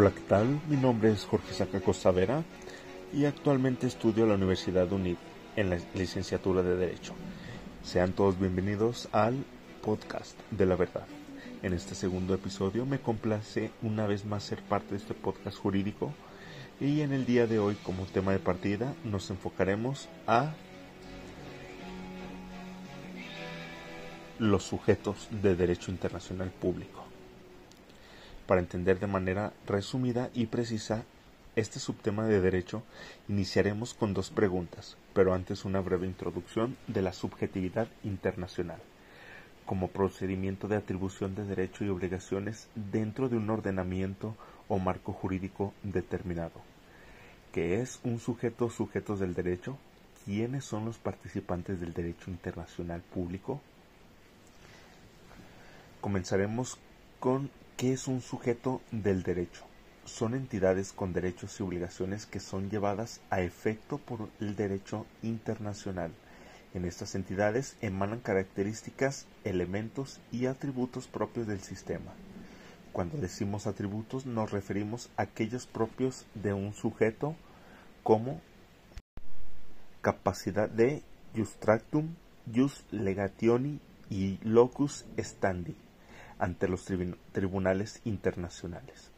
Hola, ¿qué tal? Mi nombre es Jorge Saca Costavera y actualmente estudio en la Universidad UNID en la licenciatura de Derecho. Sean todos bienvenidos al podcast de la verdad. En este segundo episodio me complace una vez más ser parte de este podcast jurídico y en el día de hoy como tema de partida nos enfocaremos a los sujetos de derecho internacional público. Para entender de manera resumida y precisa este subtema de derecho, iniciaremos con dos preguntas, pero antes una breve introducción de la subjetividad internacional como procedimiento de atribución de derecho y obligaciones dentro de un ordenamiento o marco jurídico determinado. ¿Qué es un sujeto o sujetos del derecho? ¿Quiénes son los participantes del derecho internacional público? Comenzaremos con ¿qué es un sujeto del derecho? Son entidades con derechos y obligaciones que son llevadas a efecto por el derecho internacional. En estas entidades emanan características, elementos y atributos propios del sistema. Cuando decimos atributos nos referimos a aquellos propios de un sujeto como capacidad de justractum, jus legationi y locus standi ante los tribunales internacionales.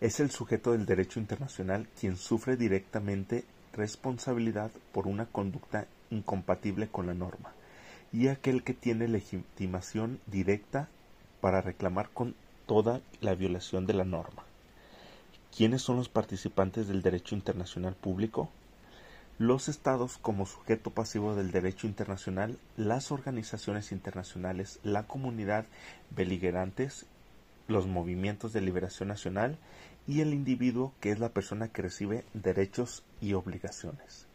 Es el sujeto del derecho internacional quien sufre directamente responsabilidad por una conducta incompatible con la norma y aquel que tiene legitimación directa para reclamar con toda la violación de la norma. ¿Quiénes son los participantes del derecho internacional público? Los estados como sujeto pasivo del derecho internacional, las organizaciones internacionales, la comunidad beligerantes, los movimientos de liberación nacional y el individuo que es la persona que recibe derechos y obligaciones.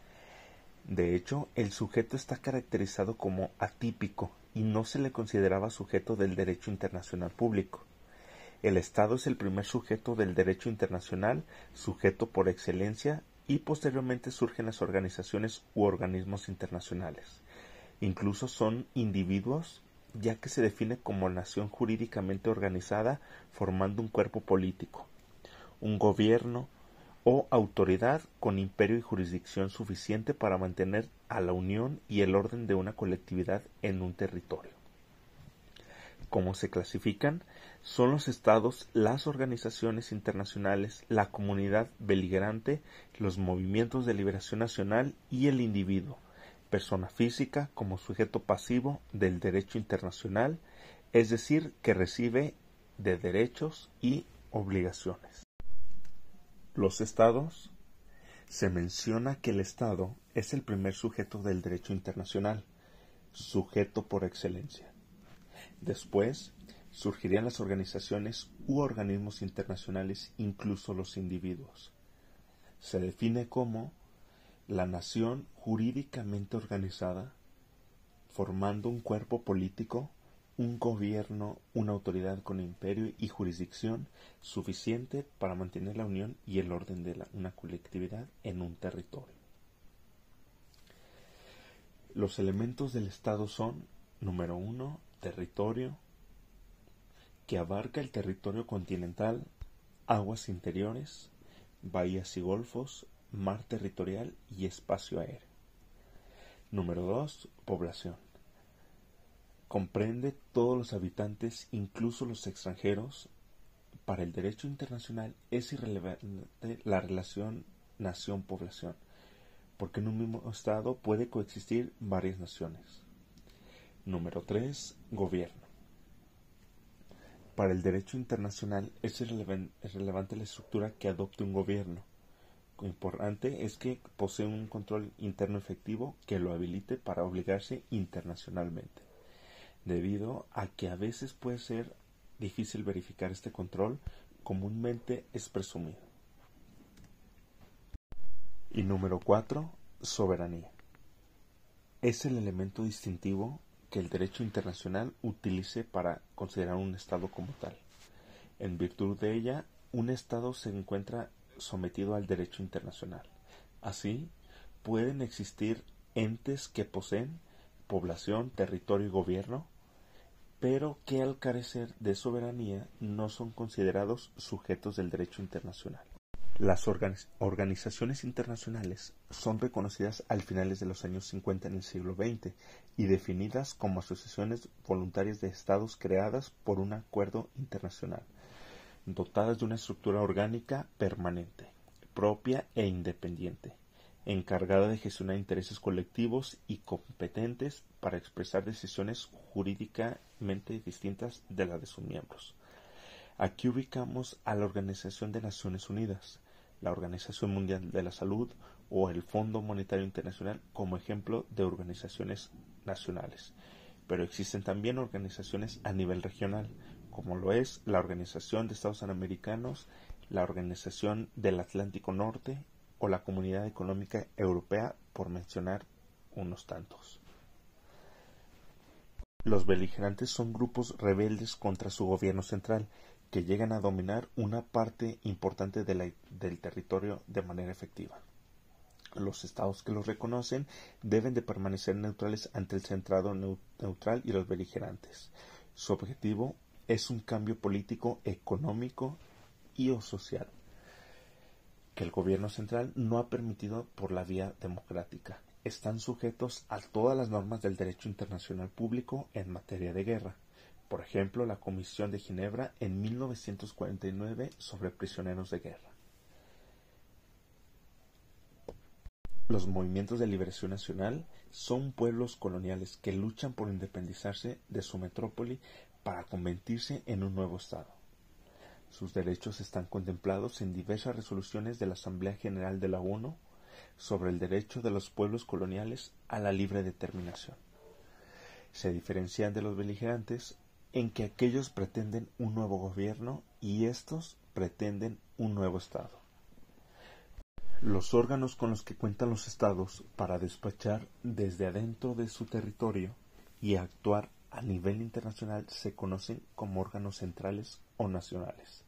De hecho, el sujeto está caracterizado como atípico y no se le consideraba sujeto del derecho internacional público. El Estado es el primer sujeto del derecho internacional, sujeto por excelencia y posteriormente surgen las organizaciones u organismos internacionales. Incluso son individuos ya que se define como nación jurídicamente organizada formando un cuerpo político, un gobierno o autoridad con imperio y jurisdicción suficiente para mantener a la unión y el orden de una colectividad en un territorio. ¿Cómo se clasifican? Son los estados, las organizaciones internacionales, la comunidad beligerante, los movimientos de liberación nacional y el individuo, persona física como sujeto pasivo del derecho internacional, es decir, que recibe de derechos y obligaciones. Los estados se menciona que el Estado es el primer sujeto del derecho internacional, sujeto por excelencia. Después surgirían las organizaciones u organismos internacionales, incluso los individuos. Se define como la nación jurídicamente organizada, formando un cuerpo político, un gobierno, una autoridad con imperio y jurisdicción suficiente para mantener la unión y el orden de una colectividad en un territorio. Los elementos del Estado son, número uno, territorio que abarca el territorio continental, aguas interiores, bahías y golfos, mar territorial y espacio aéreo. Número 2. Población. Comprende todos los habitantes, incluso los extranjeros. Para el derecho internacional es irrelevante la relación nación-población, porque en un mismo estado puede coexistir varias naciones. Número 3. Gobierno. Para el derecho internacional es, relevante la estructura que adopte un gobierno. Lo importante es que posee un control interno efectivo que lo habilite para obligarse internacionalmente, debido a que a veces puede ser difícil verificar este control, comúnmente es presumido. Y número 4. Soberanía. Es el elemento distintivo que el derecho internacional utilice para considerar un Estado como tal. En virtud de ella, un Estado se encuentra sometido al derecho internacional. Así, pueden existir entes que poseen población, territorio y gobierno, pero que al carecer de soberanía no son considerados sujetos del derecho internacional. Las organizaciones internacionales son reconocidas al finales de los años 50 en el siglo XX y definidas como asociaciones voluntarias de estados creadas por un acuerdo internacional, dotadas de una estructura orgánica permanente, propia e independiente, encargada de gestionar intereses colectivos y competentes para expresar decisiones jurídicamente distintas de las de sus miembros. Aquí ubicamos a la Organización de Naciones Unidas, la Organización Mundial de la Salud o el Fondo Monetario Internacional como ejemplo de organizaciones nacionales. Pero existen también organizaciones a nivel regional, como lo es la Organización de Estados Americanos, la Organización del Atlántico Norte o la Comunidad Económica Europea, por mencionar unos tantos. Los beligerantes son grupos rebeldes contra su gobierno central que llegan a dominar una parte importante del territorio de manera efectiva. Los estados que los reconocen deben de permanecer neutrales ante el centrado neutral y los beligerantes. Su objetivo es un cambio político, económico y o social que el gobierno central no ha permitido por la vía democrática. Están sujetos a todas las normas del derecho internacional público en materia de guerra por ejemplo la Comisión de Ginebra en 1949 sobre prisioneros de guerra. Los movimientos de liberación nacional son pueblos coloniales que luchan por independizarse de su metrópoli para convertirse en un nuevo Estado. Sus derechos están contemplados en diversas resoluciones de la Asamblea General de la ONU sobre el derecho de los pueblos coloniales a la libre determinación. Se diferencian de los beligerantes en que aquellos pretenden un nuevo gobierno y estos pretenden un nuevo Estado. Los órganos con los que cuentan los estados para despachar desde adentro de su territorio y actuar a nivel internacional se conocen como órganos centrales o nacionales.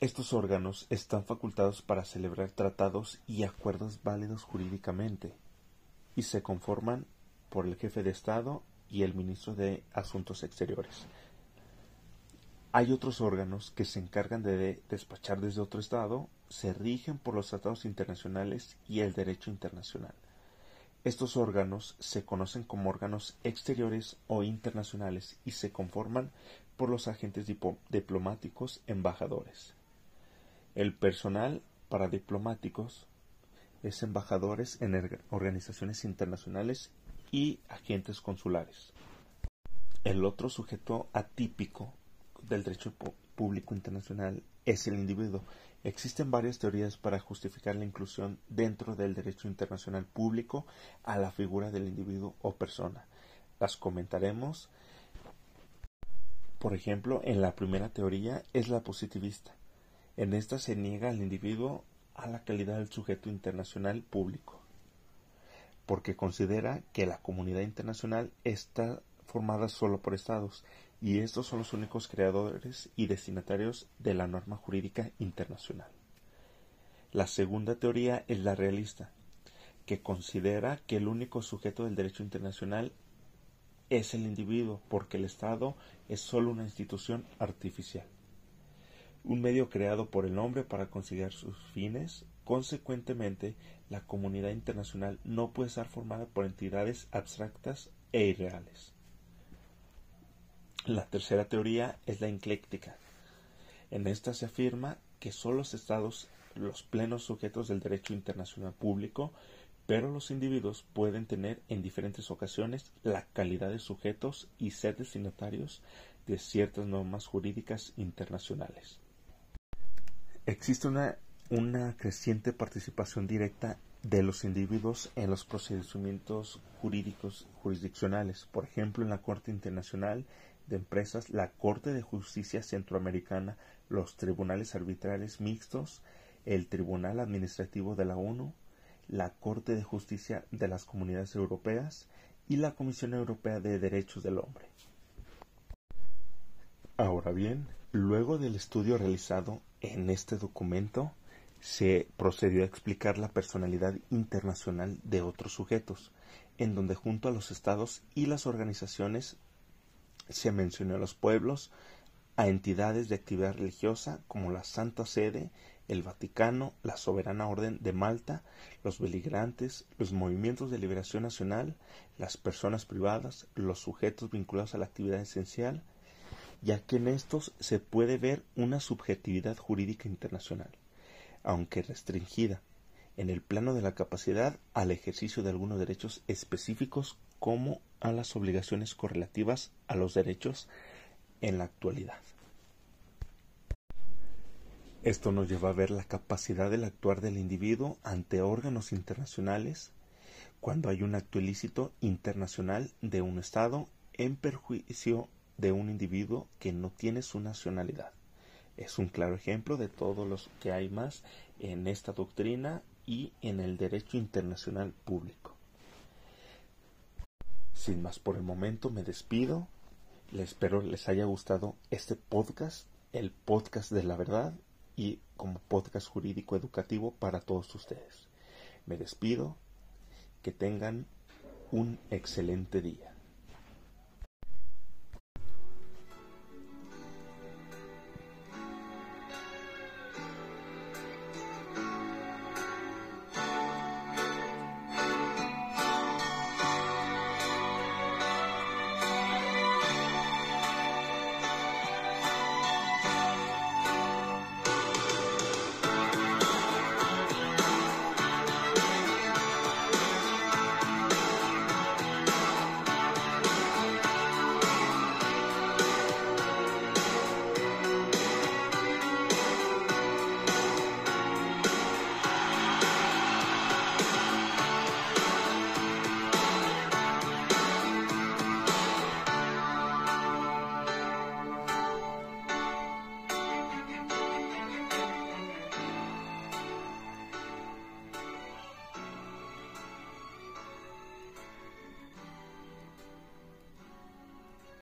Estos órganos están facultados para celebrar tratados y acuerdos válidos jurídicamente y se conforman por el jefe de Estado y el ministro de Asuntos Exteriores. Hay otros órganos que se encargan de despachar desde otro Estado, se rigen por los tratados internacionales y el derecho internacional. Estos órganos se conocen como órganos exteriores o internacionales y se conforman por los agentes diplomáticos embajadores. El personal para diplomáticos es embajadores en organizaciones internacionales y agentes consulares. El otro sujeto atípico del derecho público internacional es el individuo. Existen varias teorías para justificar la inclusión dentro del derecho internacional público a la figura del individuo o persona. Las comentaremos. Por ejemplo, en la primera teoría es la positivista. En esta se niega al individuo a la calidad del sujeto internacional público porque considera que la comunidad internacional está formada solo por estados y estos son los únicos creadores y destinatarios de la norma jurídica internacional. La segunda teoría es la realista, que considera que el único sujeto del derecho internacional es el individuo, porque el Estado es solo una institución artificial, un medio creado por el hombre para conseguir sus fines Consecuentemente, la comunidad internacional no puede estar formada por entidades abstractas e irreales. La tercera teoría es la ecléctica. En esta se afirma que son los estados los plenos sujetos del derecho internacional público, pero los individuos pueden tener en diferentes ocasiones la calidad de sujetos y ser destinatarios de ciertas normas jurídicas internacionales. Existe una una creciente participación directa de los individuos en los procedimientos jurídicos jurisdiccionales, por ejemplo, en la Corte Internacional de Empresas, la Corte de Justicia Centroamericana, los tribunales arbitrales mixtos, el Tribunal Administrativo de la ONU, la Corte de Justicia de las Comunidades Europeas y la Comisión Europea de Derechos del Hombre. Ahora bien, luego del estudio realizado en este documento, se procedió a explicar la personalidad internacional de otros sujetos, en donde junto a los estados y las organizaciones se mencionó a los pueblos, a entidades de actividad religiosa como la Santa Sede, el Vaticano, la Soberana Orden de Malta, los beligrantes, los movimientos de liberación nacional, las personas privadas, los sujetos vinculados a la actividad esencial, ya que en estos se puede ver una subjetividad jurídica internacional, aunque restringida, en el plano de la capacidad al ejercicio de algunos derechos específicos como a las obligaciones correlativas a los derechos en la actualidad. Esto nos lleva a ver la capacidad del actuar del individuo ante órganos internacionales cuando hay un acto ilícito internacional de un Estado en perjuicio de un individuo que no tiene su nacionalidad. Es un claro ejemplo de todos los que hay más en esta doctrina y en el derecho internacional público. Sin más por el momento me despido. Espero les haya gustado este podcast, el podcast de la verdad y como podcast jurídico educativo para todos ustedes. Me despido. Que tengan un excelente día.